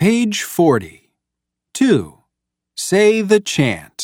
Page 40. 2. Say the chant.